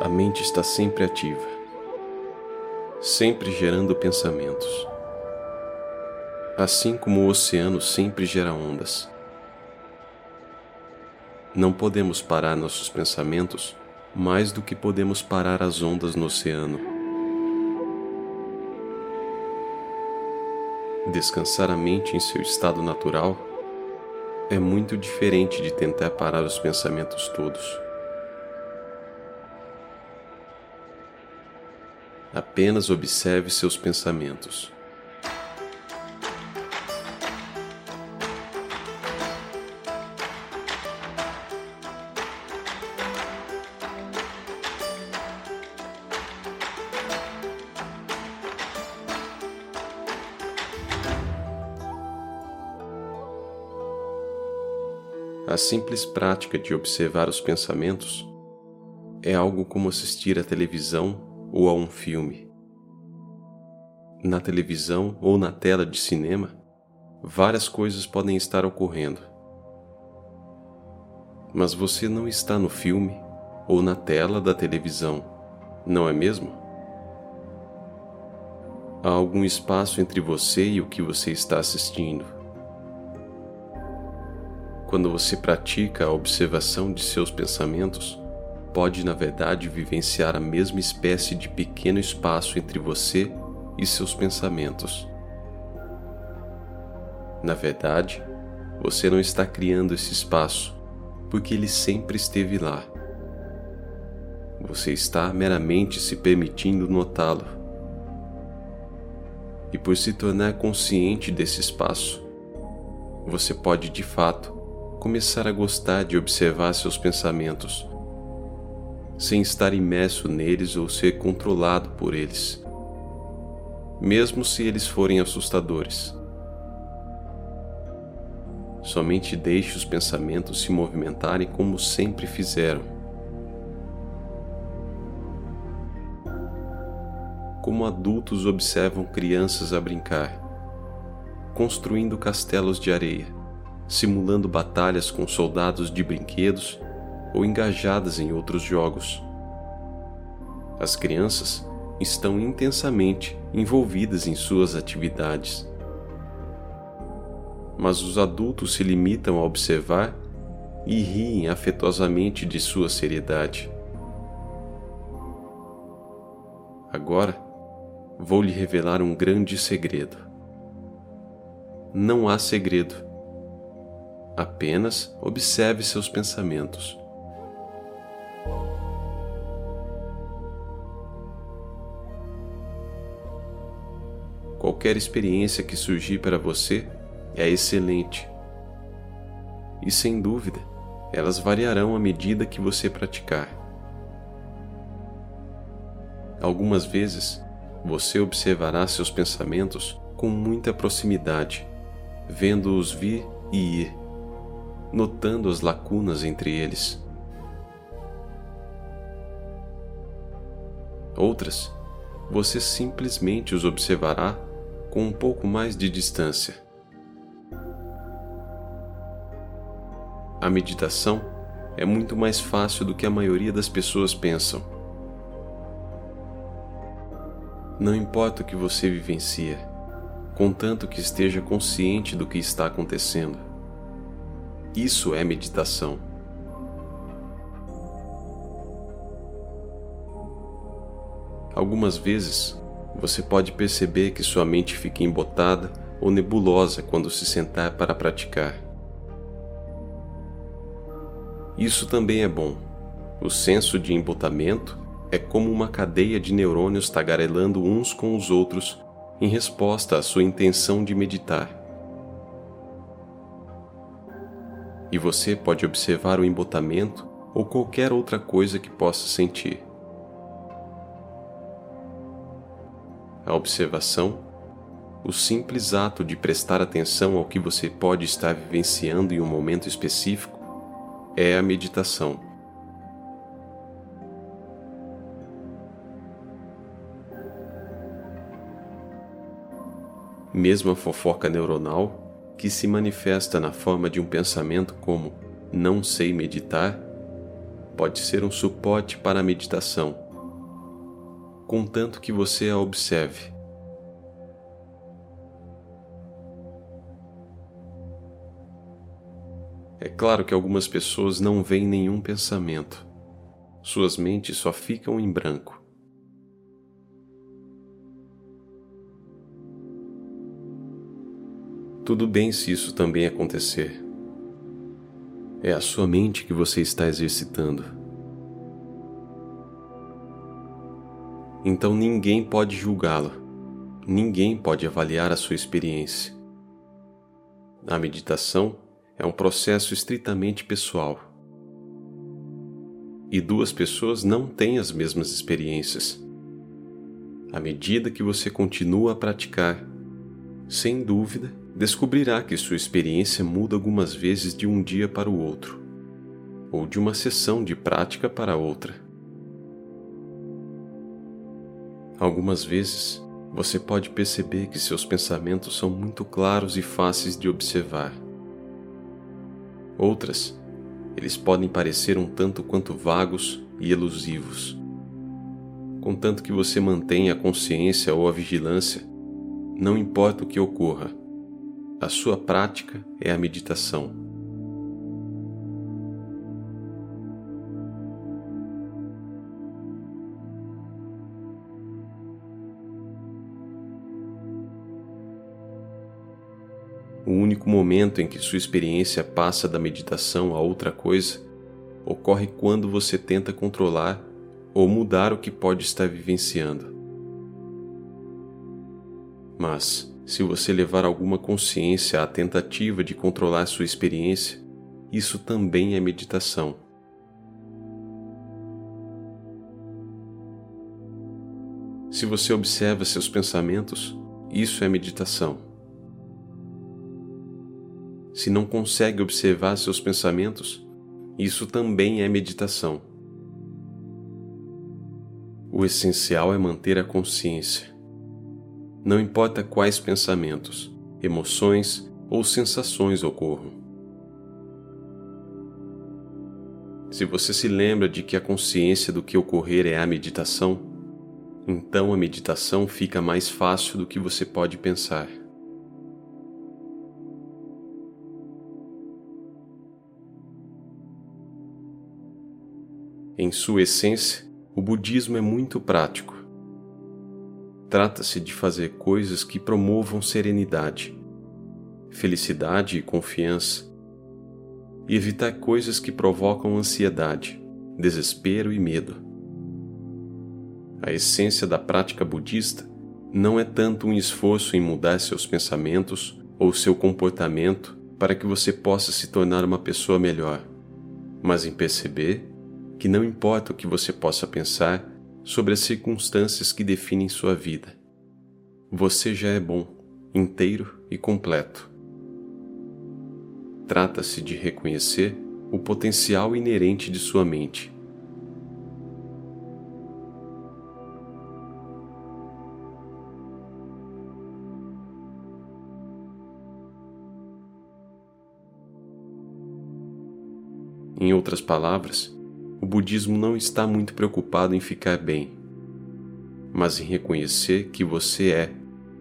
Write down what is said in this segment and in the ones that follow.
A mente está sempre ativa, sempre gerando pensamentos. Assim como o oceano sempre gera ondas. Não podemos parar nossos pensamentos mais do que podemos parar as ondas no oceano. Descansar a mente em seu estado natural é muito diferente de tentar parar os pensamentos todos. Apenas observe seus pensamentos. A simples prática de observar os pensamentos é algo como assistir à televisão ou a um filme. Na televisão ou na tela de cinema, várias coisas podem estar ocorrendo. Mas você não está no filme ou na tela da televisão, não é mesmo? Há algum espaço entre você e o que você está assistindo. Quando você pratica a observação de seus pensamentos, pode, na verdade, vivenciar a mesma espécie de pequeno espaço entre você e seus pensamentos. Na verdade, você não está criando esse espaço, porque ele sempre esteve lá. Você está meramente se permitindo notá-lo. E por se tornar consciente desse espaço, você pode de fato começar a gostar de observar seus pensamentos sem estar imerso neles ou ser controlado por eles, mesmo se eles forem assustadores. Somente deixe os pensamentos se movimentarem como sempre fizeram. Como adultos observam crianças a brincar, construindo castelos de areia, simulando batalhas com soldados de brinquedos ou engajadas em outros jogos. As crianças estão intensamente envolvidas em suas atividades. Mas os adultos se limitam a observar e riem afetuosamente de sua seriedade. Agora, vou lhe revelar um grande segredo. Não há segredo. Apenas observe seus pensamentos. Qualquer experiência que surgir para você é excelente. E sem dúvida, elas variarão à medida que você praticar. Algumas vezes, você observará seus pensamentos com muita proximidade, vendo-os vir e ir, notando as lacunas entre eles. Outras, você simplesmente os observará com um pouco mais de distância. A meditação é muito mais fácil do que a maioria das pessoas pensam. Não importa o que você vivencia, contanto que esteja consciente do que está acontecendo. Isso é meditação. Algumas vezes você pode perceber que sua mente fica embotada ou nebulosa quando se sentar para praticar. Isso também é bom. O senso de embotamento é como uma cadeia de neurônios tagarelando uns com os outros em resposta à sua intenção de meditar. E você pode observar o embotamento ou qualquer outra coisa que possa sentir. A observação, o simples ato de prestar atenção ao que você pode estar vivenciando em um momento específico é a meditação. Mesmo a fofoca neuronal, que se manifesta na forma de um pensamento como não sei meditar, pode ser um suporte para a meditação, contanto que você a observe. É claro que algumas pessoas não veem nenhum pensamento. Suas mentes só ficam em branco. Tudo bem se isso também acontecer. É a sua mente que você está exercitando. Então ninguém pode julgá-lo, ninguém pode avaliar a sua experiência. A meditação é um processo estritamente pessoal. E duas pessoas não têm as mesmas experiências. À medida que você continua a praticar, sem dúvida, descobrirá que sua experiência muda algumas vezes de um dia para o outro, ou de uma sessão de prática para outra. Algumas vezes, você pode perceber que seus pensamentos são muito claros e fáceis de observar Outras, eles podem parecer um tanto quanto vagos e elusivos. Contanto que você mantenha a consciência ou a vigilância, não importa o que ocorra, a sua prática é a meditação. O único momento em que sua experiência passa da meditação a outra coisa ocorre quando você tenta controlar ou mudar o que pode estar vivenciando. Mas, se você levar alguma consciência à tentativa de controlar sua experiência, isso também é meditação. Se você observa seus pensamentos, isso é meditação se não consegue observar seus pensamentos, isso também é meditação. O essencial é manter a consciência. Não importa quais pensamentos, emoções ou sensações ocorram. Se você se lembra de que a consciência do que ocorrer é a meditação, então a meditação fica mais fácil do que você pode pensar. Em sua essência, o budismo é muito prático. Trata-se de fazer coisas que promovam serenidade, felicidade e confiança, e evitar coisas que provocam ansiedade, desespero e medo. A essência da prática budista não é tanto um esforço em mudar seus pensamentos ou seu comportamento para que você possa se tornar uma pessoa melhor, mas em perceber que não importa o que você possa pensar sobre as circunstâncias que definem sua vida, você já é bom, inteiro e completo. Trata-se de reconhecer o potencial inerente de sua mente. Em outras palavras, o budismo não está muito preocupado em ficar bem, mas em reconhecer que você é,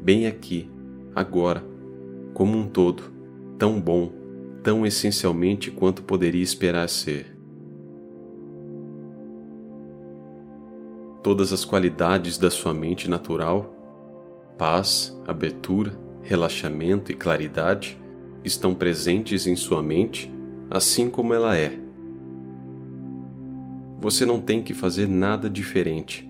bem aqui, agora, como um todo, tão bom, tão essencialmente quanto poderia esperar ser. Todas as qualidades da sua mente natural, paz, abertura, relaxamento e claridade, estão presentes em sua mente assim como ela é você não tem que fazer nada diferente.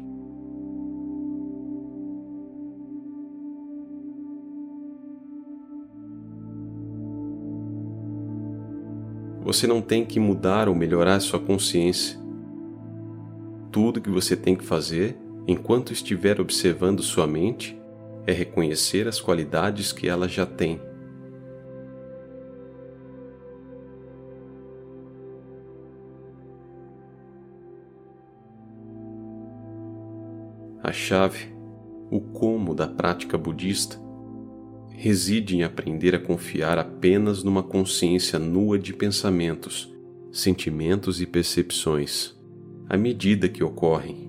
Você não tem que mudar ou melhorar sua consciência. Tudo que você tem que fazer, enquanto estiver observando sua mente, é reconhecer as qualidades que ela já tem. A chave, o como da prática budista, reside em aprender a confiar apenas numa consciência nua de pensamentos sentimentos e percepções, à medida que ocorrem.